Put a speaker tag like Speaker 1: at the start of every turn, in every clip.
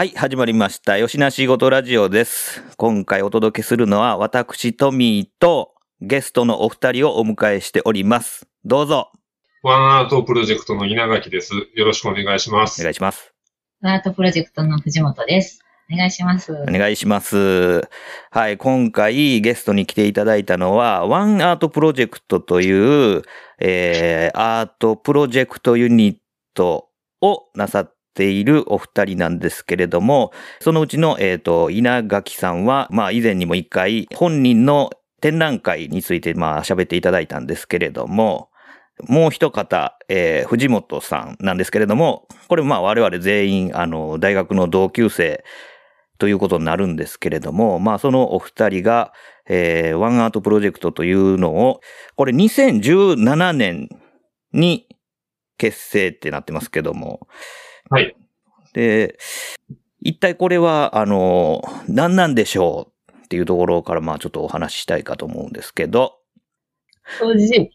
Speaker 1: はい、始まりました。よしなしごとラジオです。今回お届けするのは私、トミーとゲストのお二人をお迎えしております。どうぞ、
Speaker 2: ワンアートプロジェクトの稲垣です。よろしくお願いしま
Speaker 1: お
Speaker 2: す。
Speaker 1: 願いします。
Speaker 3: アートプロジェクトの藤本です。お願いします。
Speaker 1: お願いします。はい、今回ゲストに来ていただいたのは、ワンアートプロジェクトという、えー、アートプロジェクトユニットをなさっているお二人なんですけれども、そのうちの、えっ、と、稲垣さんは、まあ以前にも一回本人の展覧会についてまあ喋っていただいたんですけれども、もう一方、えー藤本さんなんですけれども、これまあ我々全員、あの、大学の同級生ということになるんですけれども、まあそのお二人が、えーワンアートプロジェクトというのを、これ2017年に結成ってなってますけども、
Speaker 2: はい。
Speaker 1: で、一体これは、あの、何なんでしょうっていうところからまあちょっとお話ししたいかと思うんですけど、
Speaker 3: 掃除時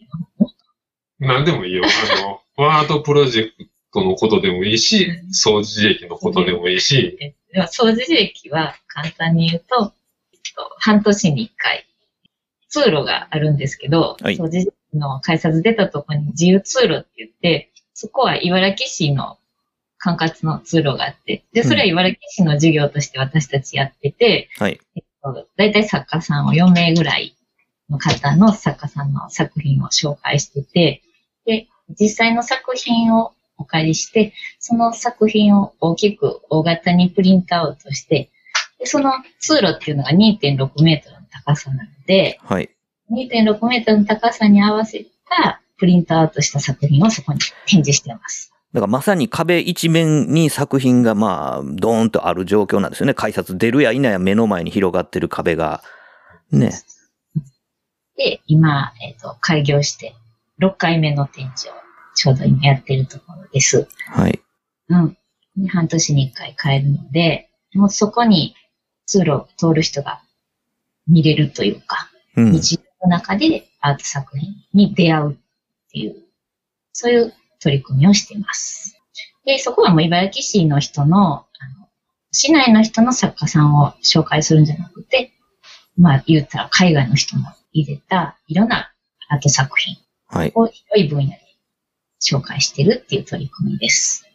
Speaker 2: 何でもいいよ。あの、ワートプロジェクトのことでもいいし、掃除液のことでもいいし、
Speaker 3: 掃除時駅は簡単に言うと、えっと半年に一回、通路があるんですけど、
Speaker 1: はい。
Speaker 3: 掃除時の改札出たところに自由通路って言って、そこは茨城市の管轄の通路があって、で、それは茨城市の授業として私たちやってて、
Speaker 1: はい。
Speaker 3: だいたい作家さんを4名ぐらいの方の作家さんの作品を紹介してて、で、実際の作品をお借りして、その作品を大きく大型にプリントアウトして、でその通路っていうのが2.6メートルの高さなので、
Speaker 1: はい。
Speaker 3: 2.6メートルの高さに合わせたプリントアウトした作品をそこに展示しています。
Speaker 1: だからまさに壁一面に作品がまあ、ドーンとある状況なんですよね。改札出るや否や目の前に広がってる壁が。ね。
Speaker 3: で、今、えっ、と、開業して6回目の展示をちょうど今やってるところです。
Speaker 1: はい。
Speaker 3: うん。で半年に1回変えるので、もうそこに通路を通る人が見れるというか、
Speaker 1: うん。
Speaker 3: 日常の中でアート作品に出会うっていう、そういう取り組みをしています。で、そこはもう茨城市の人の、あの、市内の人の作家さんを紹介するんじゃなくて、まあ言ったら海外の人も入れたいろんなアート作品
Speaker 1: はい。
Speaker 3: を広い分野で紹介してるっていう取り組みです。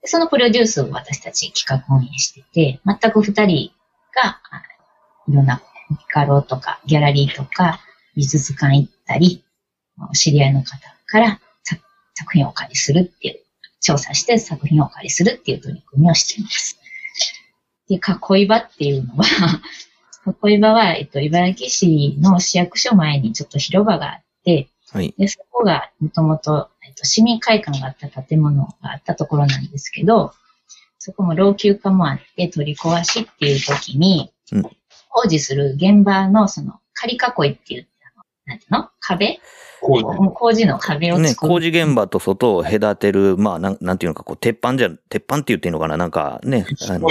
Speaker 3: でそのプロデュースを私たち企画運営してて、全く二人が、あいろんなピカロとかギャラリーとか美術館行ったり、知り合いの方から作作品をお借りするっていう、調査して作品をお借りするっていう取り組みをしています。で、囲い場っていうのは、囲い場は、えっと、茨城市の市役所前にちょっと広場があって、
Speaker 1: はい。
Speaker 3: で、そこがもともと、えっと、市民会館があった建物があったところなんですけど、そこも老朽化もあって取り壊しっていう時に、
Speaker 1: うん
Speaker 3: 工事する現場のその仮囲いっていう、あのなんていうの？壁？工事の壁を
Speaker 1: ね、
Speaker 3: 作る。
Speaker 1: 工事現場と外を隔てる、まあ、なん、なんていうのか、こう、鉄板じゃ、鉄板って言っていいのかな？なんかね、あの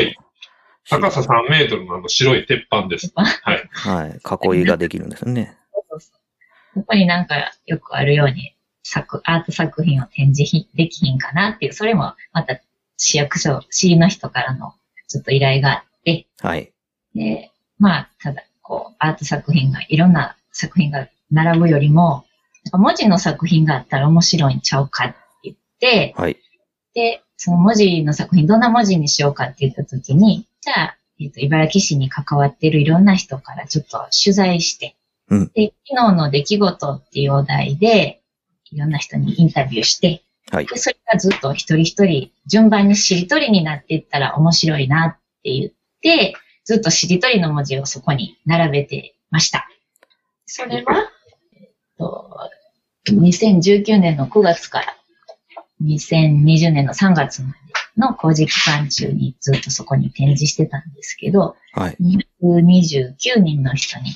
Speaker 2: 高さ3メートルのあの白い鉄板です。はい。
Speaker 1: はい、囲いができるんですよね。
Speaker 3: そうそうここになんかよくあるように作、アート作品を展示ひできひんかなっていう、それもまた市役所、市の人からのちょっと依頼があって、
Speaker 1: はい。
Speaker 3: で、まあ、ただ、こう、アート作品が、いろんな作品が並ぶよりも、文字の作品があったら面白いんちゃうかって言って、
Speaker 1: はい。
Speaker 3: で、その文字の作品、どんな文字にしようかって言ったときに、じゃあ、えっ、と、茨城市に関わっているいろんな人からちょっと取材して、
Speaker 1: うん
Speaker 3: で、昨日の出来事っていうお題で、いろんな人にインタビューして、
Speaker 1: はい。
Speaker 3: で、それがずっと一人一人順番にしりとりになっていったら面白いなって言って、ずっとしりとりの文字をそこに並べてました。それは、と、2019年の9月から2020年の3月まの工事期間中にずっとそこに展示してたんですけど、
Speaker 1: はい。
Speaker 3: 229人の人に、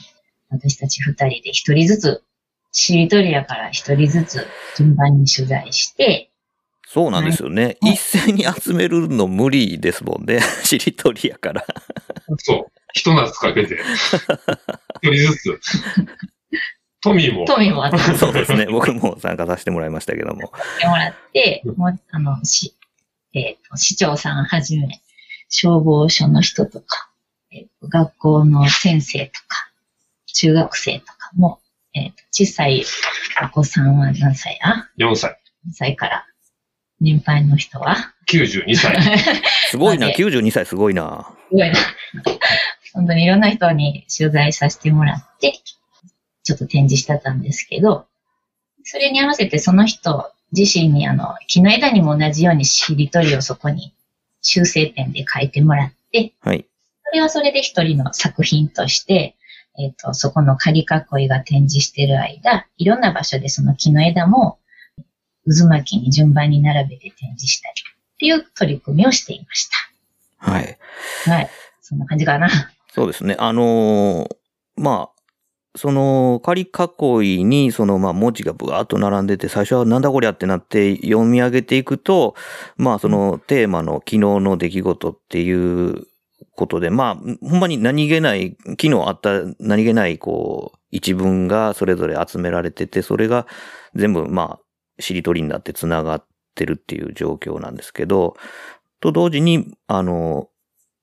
Speaker 3: 私たち二人で一人ずつ、しりとりやから一人ずつ順番に取材して、
Speaker 1: そうなんですよね。
Speaker 3: はい
Speaker 1: 一斉に集めるの無理ですもんね。しりとりやから。
Speaker 2: そう。一夏かけて。一人ずつ。トミーも。
Speaker 3: トミーも 集め
Speaker 1: そうですね。僕も参加させてもらいましたけども。
Speaker 3: てもらって、もう、あの、し、えっ、と、市長さんはじめ、消防署の人とか、えっと学校の先生とか、中学生とかも、えっ、と、小さいお子さんは何歳や
Speaker 2: 4歳。
Speaker 3: ?2 歳から、年配の人は
Speaker 2: ？92歳。
Speaker 1: すごいな。
Speaker 3: まで
Speaker 1: ？92歳すごいな。
Speaker 3: すごいな。本当にいろんな人に取材させてもらって、ちょっと展示してたんですけど、それに合わせてその人自身にあの、木の枝にも同じようにしりとりをそこに修正ペンで書いてもらって、
Speaker 1: はい。
Speaker 3: それはそれで一人の作品として、えっ、と、そこの仮囲いが展示してる間、いろんな場所でその木の枝も渦巻きに順番に並べて展示したりっていう取り組みをしていまし
Speaker 1: はい。
Speaker 3: た。はい。そんな感じかな。
Speaker 1: そうですね。あのーまあ、その、仮囲いに、その、まあ、文字がブワーっと並んでて、最初はなんだこりゃってなって読み上げていくと、まあ、そのテーマの昨日の出来事っていうことで、まあ、ほんまに何気ない、昨日あった何気ない、こう、一文がそれぞれ集められてて、それが全部、まあ、しりとりになって繋がってるっていう状況なんですけど、と同時に、あの、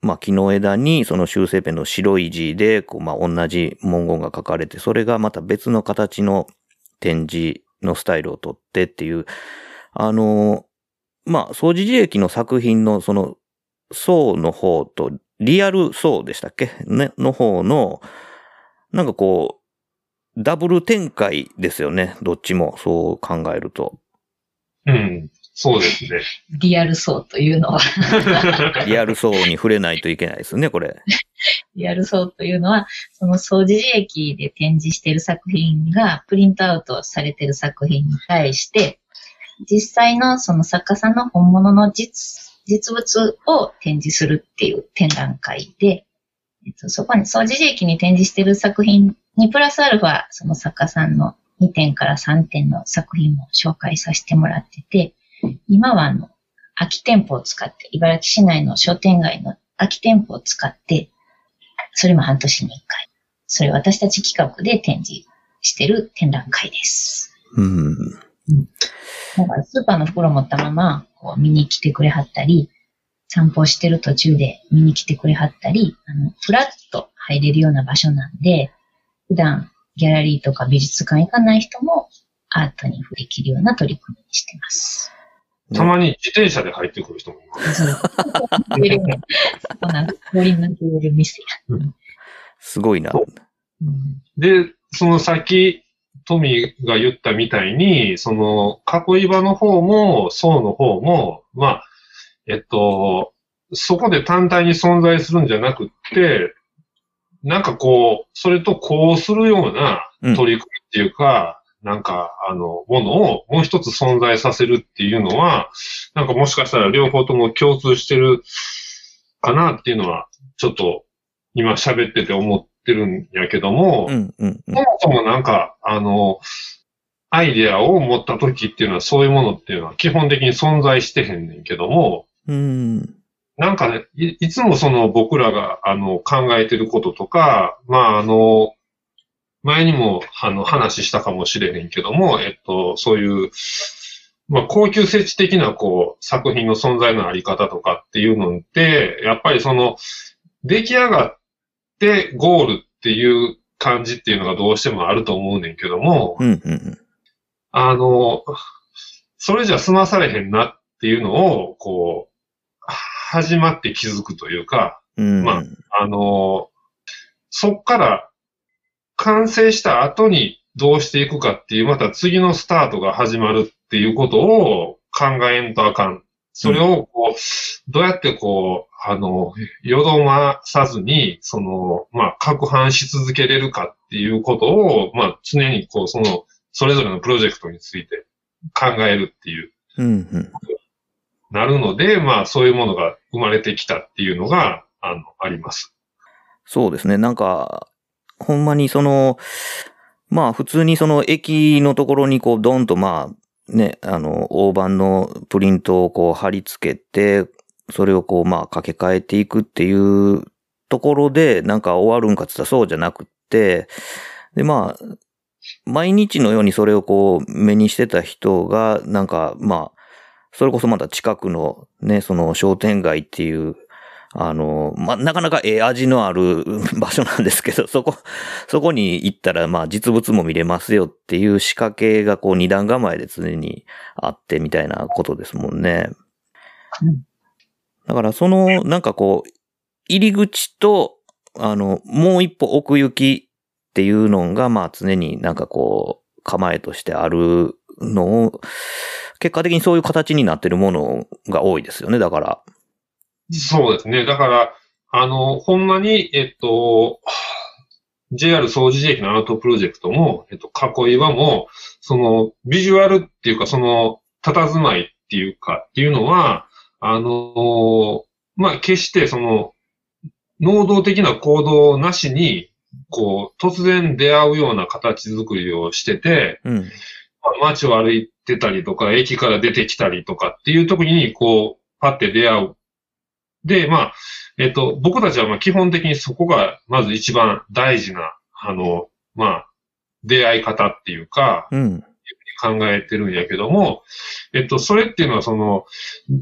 Speaker 1: まあ、木の枝にその修正ペンの白い字で、こう、まあ、同じ文言が書かれて、それがまた別の形の展示のスタイルをとってっていう、あの、まあ、掃除寺駅の作品のその、層の方と、リアル層でしたっけ？ね、の方の、なんかこう、ダブル展開ですよね。どっちも、そう考えると。
Speaker 2: うん。そうですね。
Speaker 3: リアル層というのは、
Speaker 1: リアル層に触れないといけないですね、これ。
Speaker 3: リアル層というのは、その掃除寺駅で展示している作品がプリントアウトされている作品に対して、実際のその作家さんの本物の実、実物を展示するっていう展覧会で、えっと、そこに掃除寺駅に展示している作品にプラスアルファ、その作家さんの2点から3点の作品を紹介させてもらってて、今はあの、空き店舗を使って、茨城市内の商店街の空き店舗を使って、それも半年に1回。それ私たち企画で展示してる展覧会です。
Speaker 1: うん。
Speaker 3: なんかスーパーの袋持ったまま、こう見に来てくれはったり、散歩してる途中で見に来てくれはったり、あの、ふらっと入れるような場所なんで、普段ギャラリーとか美術館行かない人もアートにできるような取り組みにしてます。
Speaker 2: たまに自転車で入ってくる人もいます。
Speaker 1: す。ごいな。
Speaker 3: う。ん
Speaker 2: で、その先、トミーが言ったみたいに、その、囲い場の方も、層の方も、まあ、えっと、そこで単体に存在するんじゃなくって、なんかこう、それとこうするような
Speaker 1: うん。
Speaker 2: 取り組みっていうか、なんか、あの、ものをもう一つ存在させるっていうのは、なんかもしかしたら両方とも共通してるかなっていうのは、ちょっと今喋ってて思ってるんやけども、
Speaker 1: うん、うん、うん
Speaker 2: そ。もそもなんか、あの、アイデアを持った時っていうのは、そういうものっていうのは基本的に存在してへんねんけども、
Speaker 1: うん。
Speaker 2: なんかね、いいつもその僕らが、あの、考えてることとか、まあ、あの、前にも、あの、話したかもしれへんけども、えっと、そういう、まあ、高級設置的な、こう、作品の存在のあり方とかっていうのって、やっぱりその、出来上がってゴールっていう感じっていうのがどうしてもあると思うねんけども、
Speaker 1: うん、うん。
Speaker 2: あの、それじゃ済まされへんなっていうのを、こう、始まって気づくというか、
Speaker 1: うん。
Speaker 2: まあの、そっから完成した後にどうしていくかっていう、また次のスタートが始まるっていうことを考えんとあかん。それを、こう、どうやってこう、あの、よどまさずに、その、まあ、拡販し続けれるかっていうことを、まあ、常にこう、その、それぞれのプロジェクトについて考えるっていう。
Speaker 1: うん、うん。
Speaker 2: なるので、まあそういうものが生まれてきたっていうのが、あの、あります。
Speaker 1: そうですね。なんか、ほんまにその、まあ普通にその駅のところにこうドンとまあね、あの、大判のプリントをこう貼り付けて、それをこうまあ掛け替えていくっていうところでなんか終わるんかって言ったらそうじゃなくって、でまあ、毎日のようにそれをこう目にしてた人がなんかまあ、それこそまた近くのね、その商店街っていうあの、まあ、なかなかええ味のある 場所なんですけど、そこ、そこに行ったら、まあ、実物も見れますよっていう仕掛けがこう二段構えで常にあってみたいなことですもんね。
Speaker 3: うん
Speaker 1: だから、その、なんかこう、入り口と、あの、もう一歩奥行きっていうのが、まあ、常になんかこう、構えとしてあるのを、結果的にそういう形になってるものが多いですよね、だから。
Speaker 2: そうですね。だから、あの、ほんまに、えっと、JR 掃除駅のアートプロジェクトも、えっと、囲い場も、その、ビジュアルっていうか、その、佇まいっていうか、っていうのは、あの、まあ、決して、その、能動的な行動なしに、こう、突然出会うような形作りをしてて、
Speaker 1: うん。
Speaker 2: まあ街を歩いてたりとか、駅から出てきたりとかっていう時に、こう、パッて出会う。で、まあ、えっと、僕たちはまあ基本的にそこが、まず一番大事な、あの、まあ、出会い方っていうか、
Speaker 1: うん。
Speaker 2: 考えてるんやけども、えっと、それっていうのはその、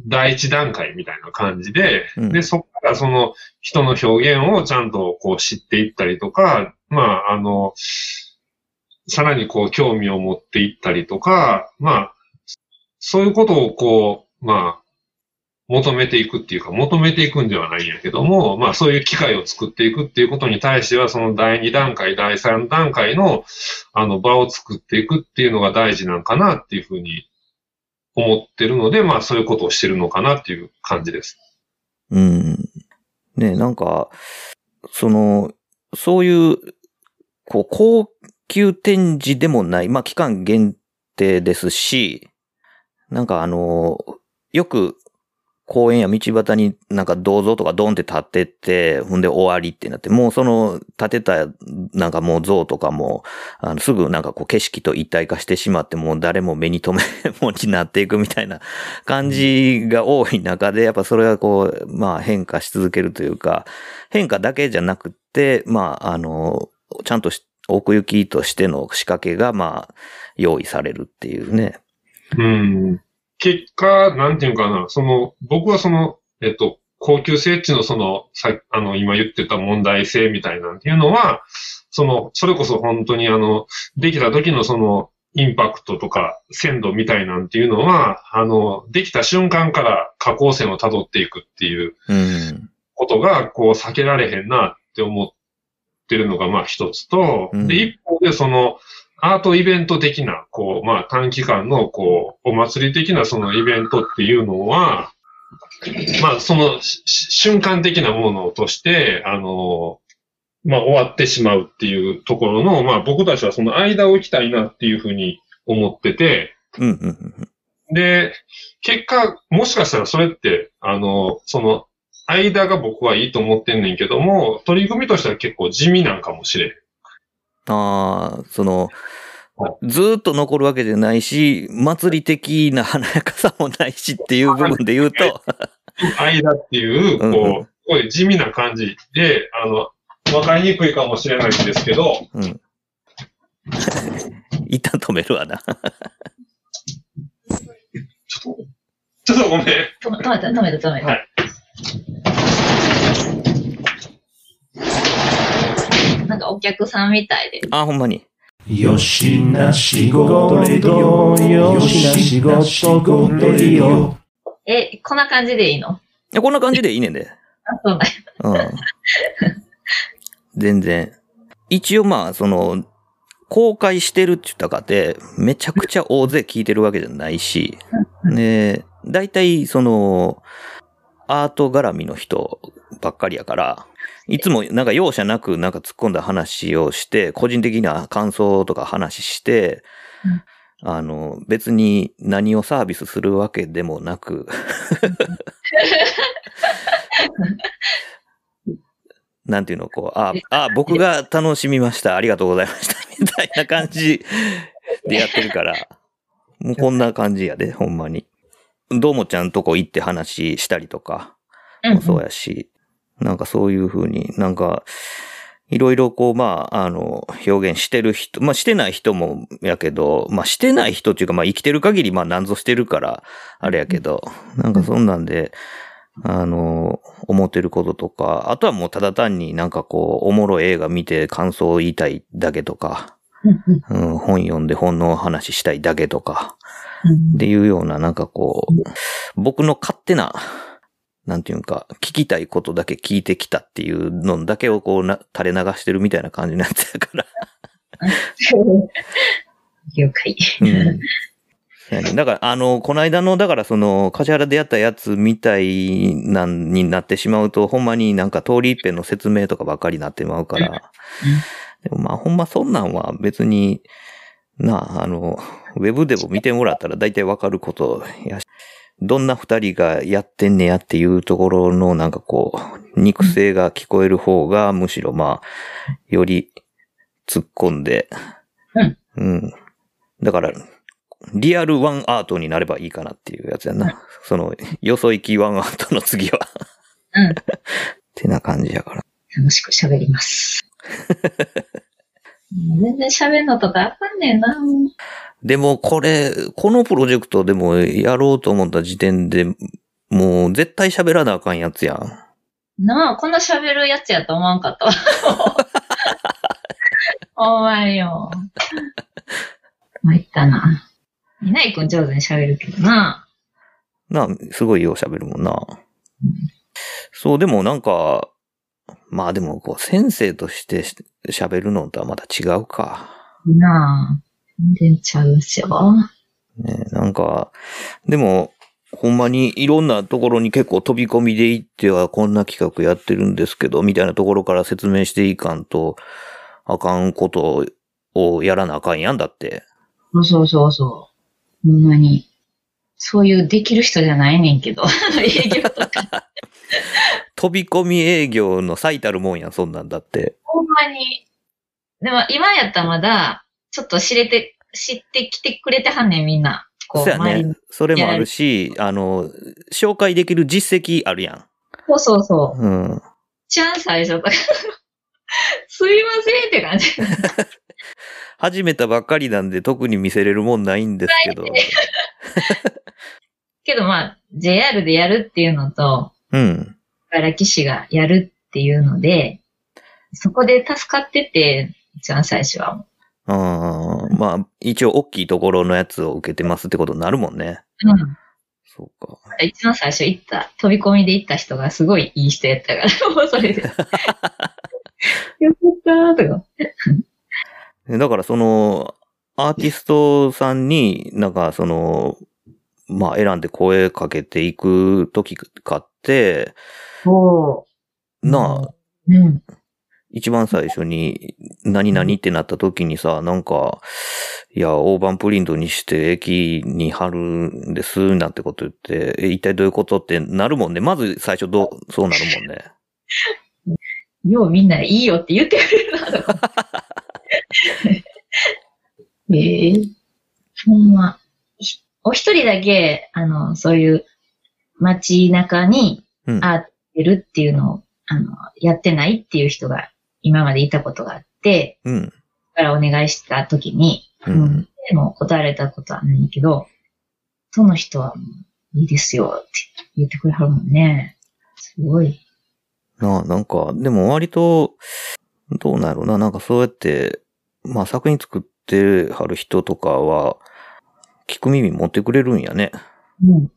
Speaker 2: 第一段階みたいな感じで、
Speaker 1: うん
Speaker 2: で、そこからその人の表現をちゃんとこう知っていったりとか、まあ、あの、さらにこう興味を持っていったりとか、まあ、そういうことをこう、まあ、求めていくっていうか、求めていくんではないんやけども、まあそういう機会を作っていくっていうことに対しては、その第2段階、第3段階の、あの場を作っていくっていうのが大事なんかなっていうふうに思ってるので、まあそういうことをしてるのかなっていう感じです。
Speaker 1: うん。ねなんか、その、そういう、こう、高級展示でもない、まあ、期間限定ですし、なんかあの、よく、公園や道端になんか銅像とかドンって立ってて、ほんで終わりってなって、もうその立てたなんかもう像とかも、あのすぐなんかこう景色と一体化してしまって、もう誰も目に留め もになっていくみたいな感じが多い中で、やっぱそれがこう、まあ変化し続けるというか、変化だけじゃなくて、まああの、ちゃんと奥行きとしての仕掛けがまあ用意されるっていうね。
Speaker 2: うん。結果、なんていうかな、その、僕はその、えっと、高級設置のその、さ、あの、今言ってた問題性みたいなんていうのは、その、それこそ本当にあの、できた時のその、インパクトとか鮮度みたいなんていうのは、あの、できた瞬間から下降線を辿っていくっていう
Speaker 1: うん。
Speaker 2: ことが、こう、避けられへんなって思ってるのが、まあ一つと、
Speaker 1: うん
Speaker 2: で、一方でその、アートイベント的な、こう、まあ短期間の、こう、お祭り的なそのイベントっていうのは、まあそのし瞬間的なものとして、あの、まあ終わってしまうっていうところの、まあ僕たちはその間を行きたいなっていうふうに思ってて。で、結果、もしかしたらそれって、あの、その、間が僕はいいと思ってんねんけども、取り組みとしては結構地味なんかもしれん。
Speaker 1: ああ、その
Speaker 2: は、
Speaker 1: ずーっと残るわけじゃないし、祭り的な華やかさもないしっていう部分で言うと、
Speaker 2: 間っていう、こう、すごい地味な感じで、あの、わかりにくいかもしれないんですけど、
Speaker 1: うん。一旦止めるわな。
Speaker 2: ちょっと、ちょっとごめん。
Speaker 3: 止めた、止めた、止めた。
Speaker 2: はい
Speaker 3: なんかお客さんみたいで。
Speaker 1: あ、ほんまに。
Speaker 4: よしな仕事レディオよしな仕事レディオ
Speaker 3: え、こんな感じでいいの？
Speaker 1: いやこんな感じでいいねんで。
Speaker 3: あ、そうだよ。
Speaker 1: うん。全然。一応まあ、その、公開してるって言ったかって、めちゃくちゃ大勢聞いてるわけじゃないし、で、大体その、アート絡みの人ばっかりやから、いつもなんか容赦なくなんか突っ込んだ話をして、個人的な感想とか話して、あの、別に何をサービスするわけでもなく、なんていうの、こう、あ、あ、僕が楽しみました。ありがとうございました。みたいな感じでやってるから、もうこんな感じやで、ほんまに。どうもちゃんとこ行って話したりとか、もそうやし、なんかそういう風になんか、いろいろこう、まあ、あの、表現してる人、まあしてない人もやけど、まあしてない人っていうか、まあ生きてる限り、まあ何ぞしてるから、あれやけど、なんかそんなんで、あの、思ってることとか、あとはもうただ単になんかこう、おもろい映画見て感想を言いたいだけとか、
Speaker 3: うんうん
Speaker 1: うん、本読んで本の話したいだけとか、
Speaker 3: うん。
Speaker 1: っていうような、なんかこう、僕の勝手な、なんていうか、聞きたいことだけ聞いてきたっていうのだけをこうな、垂れ流してるみたいな感じのやつやから。
Speaker 3: 了解。
Speaker 1: うん。だから、あの、この間の、だからその、梶原でやったやつみたいなんになってしまうと、ほんまになんか通り一遍の説明とかばっかりになってまうから。でもまあ、ほんまそんなんは別に、なあ、あの、ウェブでも見てもらったら大体わかることやし、どんな二人がやってんねやっていうところのなんかこう、肉声が聞こえる方が、むしろまあ、より突っ込んで、
Speaker 3: うん。
Speaker 1: うん。だから、リアルワンアートになればいいかなっていうやつやな。その、よそ行きワンアートの次は。
Speaker 3: うん。
Speaker 1: ってな感じやから。
Speaker 3: 楽しく喋ります。全然喋るのとかあかんねんな。
Speaker 1: でもこれ、このプロジェクトでもやろうと思った時点で、もう絶対喋らなあかんやつやん。
Speaker 3: なあ、こんな喋るやつやと思わんかったわ。ほんまによ。参ったな。みないくん上手に喋るけどな。
Speaker 1: なあ、すごいよう喋るもんな。そう、でもなんか、まあでもこう、先生としてし喋るのとはまた違うか。
Speaker 3: なあ。全然ちゃうっすよ。
Speaker 1: ね、なんか、でも、ほんまにいろんなところに結構飛び込みで行ってはこんな企画やってるんですけど、みたいなところから説明していかんと、あかんことをやらなあかんやんだって。
Speaker 3: そうそうそうそう。ほんまに。そういうできる人じゃないねんけど。営業とか。
Speaker 1: 飛び込み営業の最たるもんやん、そんなんだって。
Speaker 3: ほんまに。でも今やったらまだ、ちょっと知れて、知ってきてくれてはんねん、みんな。こう、
Speaker 1: そうやね。それもあるし、あの、紹介できる実績あるやん。
Speaker 3: そうそうそう。
Speaker 1: うん。
Speaker 3: ちゃん最初。すいませんって感じ。
Speaker 1: 始めたばっかりなんで特に見せれるもんないんですけど。
Speaker 3: けどまあ、JR でやるっていうのと、
Speaker 1: うん。
Speaker 3: 茨城市がやるっていうので、そこで助かってて、一番最初は。
Speaker 1: あーまあ、一応大きいところのやつを受けてますってことになるもんね。
Speaker 3: うん。
Speaker 1: そうか。
Speaker 3: 一番最初行った、飛び込みで行った人がすごいいい人やったから、もうそれで。よかったーとか。
Speaker 1: だからその、アーティストさんになんかその、まあ選んで声かけていくときかって、
Speaker 3: お
Speaker 1: なあ、
Speaker 3: うん。
Speaker 1: 一番最初に何々ってなった時にさ、なんか、いや、大判プリントにして駅に貼るんです、なんてこと言って、え、一体どういうことってなるもんね。まず最初どう、そうなるもんね。
Speaker 3: ようみんないいよって言ってくれるな、と か。ええほんま。ひお一人だけ、あの、そういう街中に
Speaker 1: うん。
Speaker 3: アーるっていうのを、あの、やってないっていう人が今までいたことがあって、
Speaker 1: うん。
Speaker 3: だからお願いした時に、
Speaker 1: うん
Speaker 3: でも答えられたことはないけど、その人はいいですよって言ってくれはるもんね。すごい。
Speaker 1: なあ、なんか、でも割と、どうなるな、なんかそうやって、まあ作品作ってはる人とかは、聞く耳持ってくれるんやね。
Speaker 3: うん。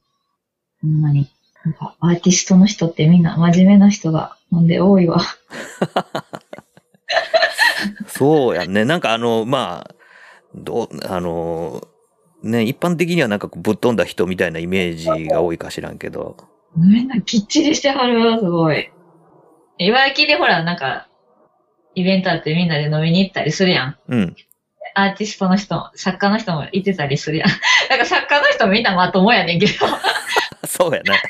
Speaker 3: ほんまに。なんかアーティストの人ってみんな真面目な人が、ほんで多いわ。
Speaker 1: そうやね。なんかあの、まあ、どう、あの、ね、一般的にはなんかぶっ飛んだ人みたいなイメージが多いか知らんけど。
Speaker 3: みんなきっちりしてはるわ、すごい。茨城でほら、なんか、イベントあってみんなで飲みに行ったりするやん。
Speaker 1: うん。
Speaker 3: アーティストの人、作家の人もいてたりするやん。なんか作家の人みんなまともやねんけど、
Speaker 1: そうやね。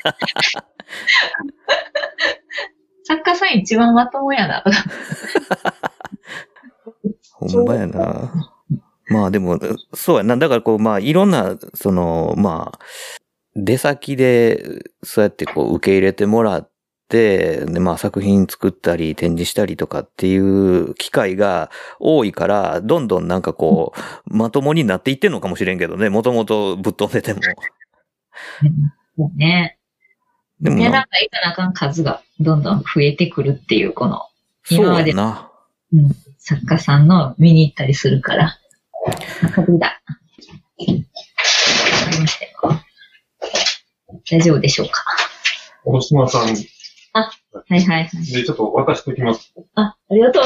Speaker 3: 作家さん一番まともやな、とか。
Speaker 1: ほんまやな。まあでも、そうやな。だからこう、まあいろんな、その、まあ、出先で、そうやってこう受け入れてもらって、で、まあ作品作ったり展示したりとかっていう機会が多いから、どんどんなんかこう、まともになっていってんのかもしれんけどね。もともとぶっ飛んでても。
Speaker 3: もうね。
Speaker 1: でも
Speaker 3: ね、なん
Speaker 1: な、
Speaker 3: かいかなあかん数がどんどん増えてくるっていう、この、
Speaker 1: そう
Speaker 3: 今まで
Speaker 1: やな。
Speaker 3: うん、作家さんの見に行ったりするから。だ。大丈夫でしょうか？
Speaker 2: 大島さんで、
Speaker 3: はいはいはい。
Speaker 2: ちょっと渡しておきます。
Speaker 3: あ、ありがとう。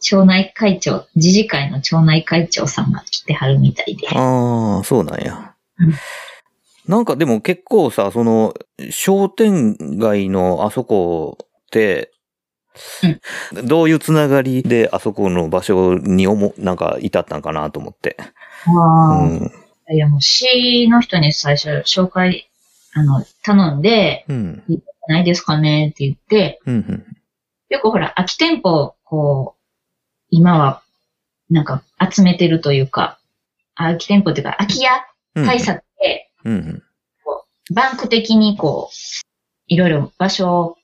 Speaker 3: 町内会長、自治会の町内会長さんが来てはるみたいで。
Speaker 1: ああ、そうなんや
Speaker 3: うん。
Speaker 1: なんかでも結構さ、その、商店街のあそこって、どういうつながりであそこの場所に思、なんか至ったんかなと思って。
Speaker 3: ああ、
Speaker 1: うん。
Speaker 3: いやもう市の人に最初紹介、あの、頼んで、
Speaker 1: うん。
Speaker 3: ないですかねって言って、
Speaker 1: うん。うん。
Speaker 3: よくほら、空き店舗、こう、今は、なんか集めてるというか、空き店舗っていうか、空き家
Speaker 1: うん。
Speaker 3: 対策で、
Speaker 1: うん。
Speaker 3: バンク的にこう、いろいろ場所を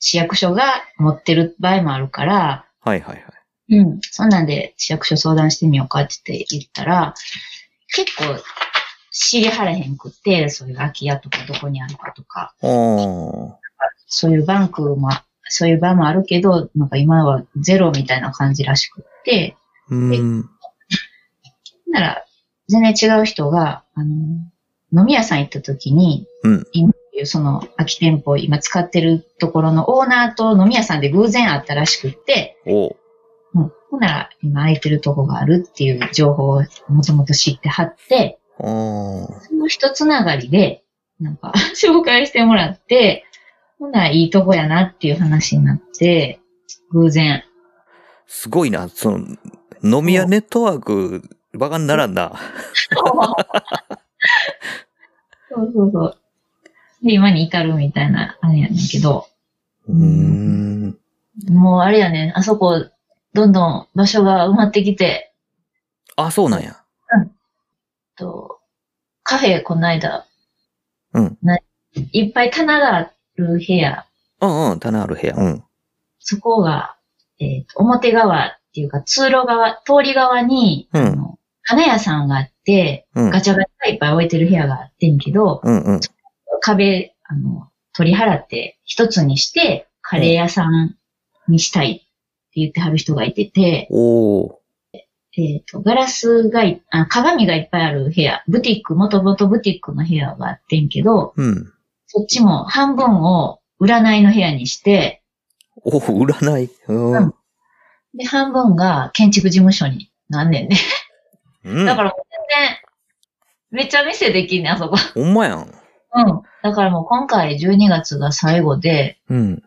Speaker 3: 市役所が持ってる場合もあるから、
Speaker 1: はいはいはい。
Speaker 3: うん。そんなんで市役所相談してみようかって言ったら、結構知りはらへんくって、そういう空き家とかどこにあるかとか。そういうバンクも、そういう場もあるけど、なんか今はゼロみたいな感じらしくって、
Speaker 1: うん。
Speaker 3: なら、全然違う人が、あの、飲み屋さん行った時に、
Speaker 1: うん。
Speaker 3: 今いうその空き店舗、今使ってるところのオーナーと飲み屋さんで偶然会ったらしくって、
Speaker 1: おう。
Speaker 3: うん、ほんなら今空いてるとこがあるっていう情報をもともと知ってはって。その一つながりで、なんか 紹介してもらって、ほんならいいとこやなっていう話になって、偶然。
Speaker 1: すごいな。その、飲み屋ネットワーク、バカにならんな。
Speaker 3: そうそうそう。で、今に至るみたいな、あれやねんけど、
Speaker 1: うーん。
Speaker 3: もうあれやねん、あそこ、どんどん場所が埋まってきて、
Speaker 1: あ、そうなんや。
Speaker 3: と、カフェ、この間、
Speaker 1: うん。
Speaker 3: いっぱい棚がある部屋、
Speaker 1: うんうん。棚ある部屋。うん。
Speaker 3: そこが、えっ、と、表側っていうか、通路側、通り側に、
Speaker 1: うん
Speaker 3: 花屋さんがあって、
Speaker 1: うん。
Speaker 3: ガチャガチャいっぱい置いてる部屋があってんけど、
Speaker 1: うんうん。
Speaker 3: 壁、あの、取り払って一つにして、カレー屋さんにしたいって言ってはる人がいてて、
Speaker 1: おー。
Speaker 3: えっ、と、ガラスがいあ、鏡がいっぱいある部屋、ブティック、もともとブティックの部屋があってんけど、
Speaker 1: うん。
Speaker 3: そっちも半分を占いの部屋にして、
Speaker 1: お占い。うん。
Speaker 3: うんで、半分が建築事務所になんねんね。
Speaker 1: うん。
Speaker 3: だから全然、めっちゃ店できんねん、あそこ。
Speaker 1: ほんまやん。
Speaker 3: うん。だからもう今回12月が最後で、
Speaker 1: うん。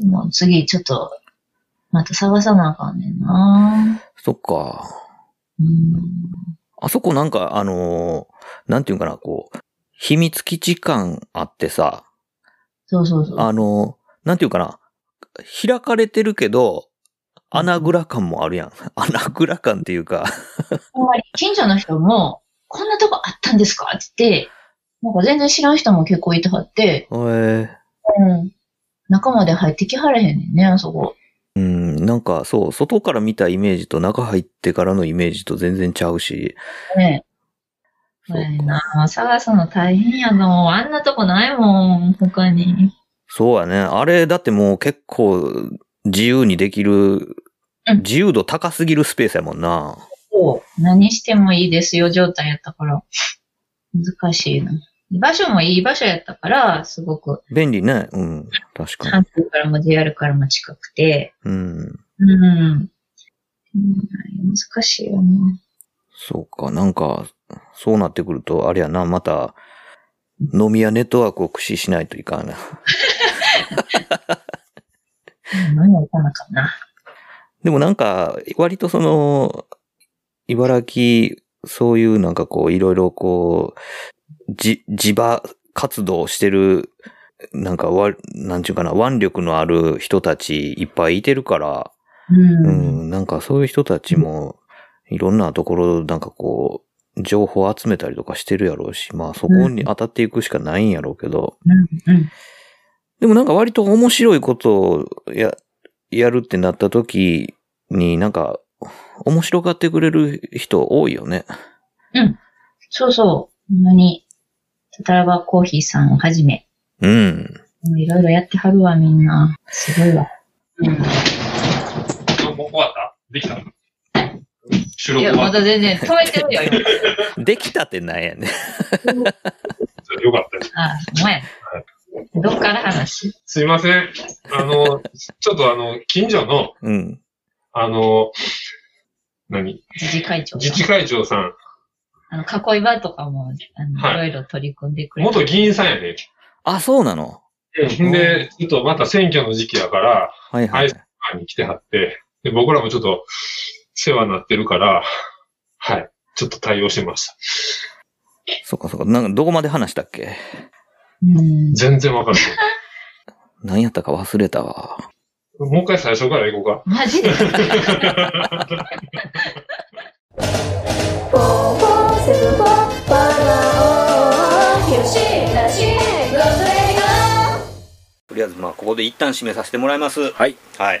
Speaker 3: もう次ちょっと、また探さなあかんねんな
Speaker 1: そっか。
Speaker 3: うん。
Speaker 1: あそこなんか、あのーなんていうんかな、こう、秘密基地感あってさ、
Speaker 3: そうそうそう。
Speaker 1: あのーなんていうかな、開かれてるけど、穴蔵感もあるやん。穴蔵感っていうか、
Speaker 3: ほんまに近所の人も、こんなとこあったんですかって言って、なんか全然知らん人も結構いてはって、
Speaker 1: えー
Speaker 3: うん。中まで入ってきはれへんねんね、あそこ。
Speaker 1: うん、なんかそう、外から見たイメージと中入ってからのイメージと全然ちゃうし、
Speaker 3: ね
Speaker 1: そう
Speaker 3: な探すの大変やの。あんなとこないもん、他に。
Speaker 1: そうやね。あれ、だってもう結構自由にできる、
Speaker 3: うん
Speaker 1: 自由度高すぎるスペースやもんな。
Speaker 3: そう。何してもいいですよ状態やったから。難しいな。場所もいい場所やったから、すごく、
Speaker 1: 便利ね。うん。確かに。
Speaker 3: 阪急からも JR からも近くて、
Speaker 1: うん。
Speaker 3: うん。うん難しいよね。
Speaker 1: そうか。なんか、そうなってくると、あれやな、また、飲み屋ネットワークを駆使しないといかんな。
Speaker 3: 何やったのかな。
Speaker 1: でもなんか、割とその、茨城、そういうなんかこう、いろいろこう、じ、地場活動してる、なんかわ、なんちゅうかな、腕力のある人たちいっぱいいてるから、
Speaker 3: う。
Speaker 1: うんん、なんかそういう人たちも、いろんなところ、なんかこう、情報を集めたりとかしてるやろうし、まあそこに当たっていくしかないんやろうけど、
Speaker 3: うん。うん。
Speaker 1: でもなんか割と面白いことをや、やるってなった時になんか、面白がってくれる人多いよね。
Speaker 3: そうそう。ほんまに、タラバコーヒーさんをはじめ、
Speaker 1: うん。
Speaker 3: いろいろやってはるわ、みんな。すごいわ。うん。
Speaker 2: もう終わった？できた？収
Speaker 3: いや、
Speaker 2: 録終わった？
Speaker 3: まだ全然止めてるよ、今。
Speaker 1: できたってなんやね。
Speaker 2: よかったです。
Speaker 3: ああ、ほんまや。どっから話
Speaker 2: すいません。あの、ちょっとあの、近所の、
Speaker 1: うん。
Speaker 2: あの、何？
Speaker 3: 自治会長さん。
Speaker 2: 自治会長さん、
Speaker 3: あの、囲い場とかも、あの、
Speaker 2: はい
Speaker 3: いろいろ取り組んでくれて。
Speaker 2: 元議員さんやね。
Speaker 1: あ、そうなの？
Speaker 2: うん。で、ちょっとまた選挙の時期やから、
Speaker 1: はいはい。
Speaker 2: に来てはって、で、僕らもちょっと世話になってるから、はい。ちょっと対応してました。
Speaker 1: そっかそっか。なんかどこまで話したっけ？
Speaker 3: うん。
Speaker 2: 全然わかんない。
Speaker 1: 何やったか忘れたわ。
Speaker 2: もう一回最初から行こうか。
Speaker 3: マジで？
Speaker 1: とりあえずまあここで一旦締めさせてもらいます。
Speaker 4: はい。
Speaker 1: はい。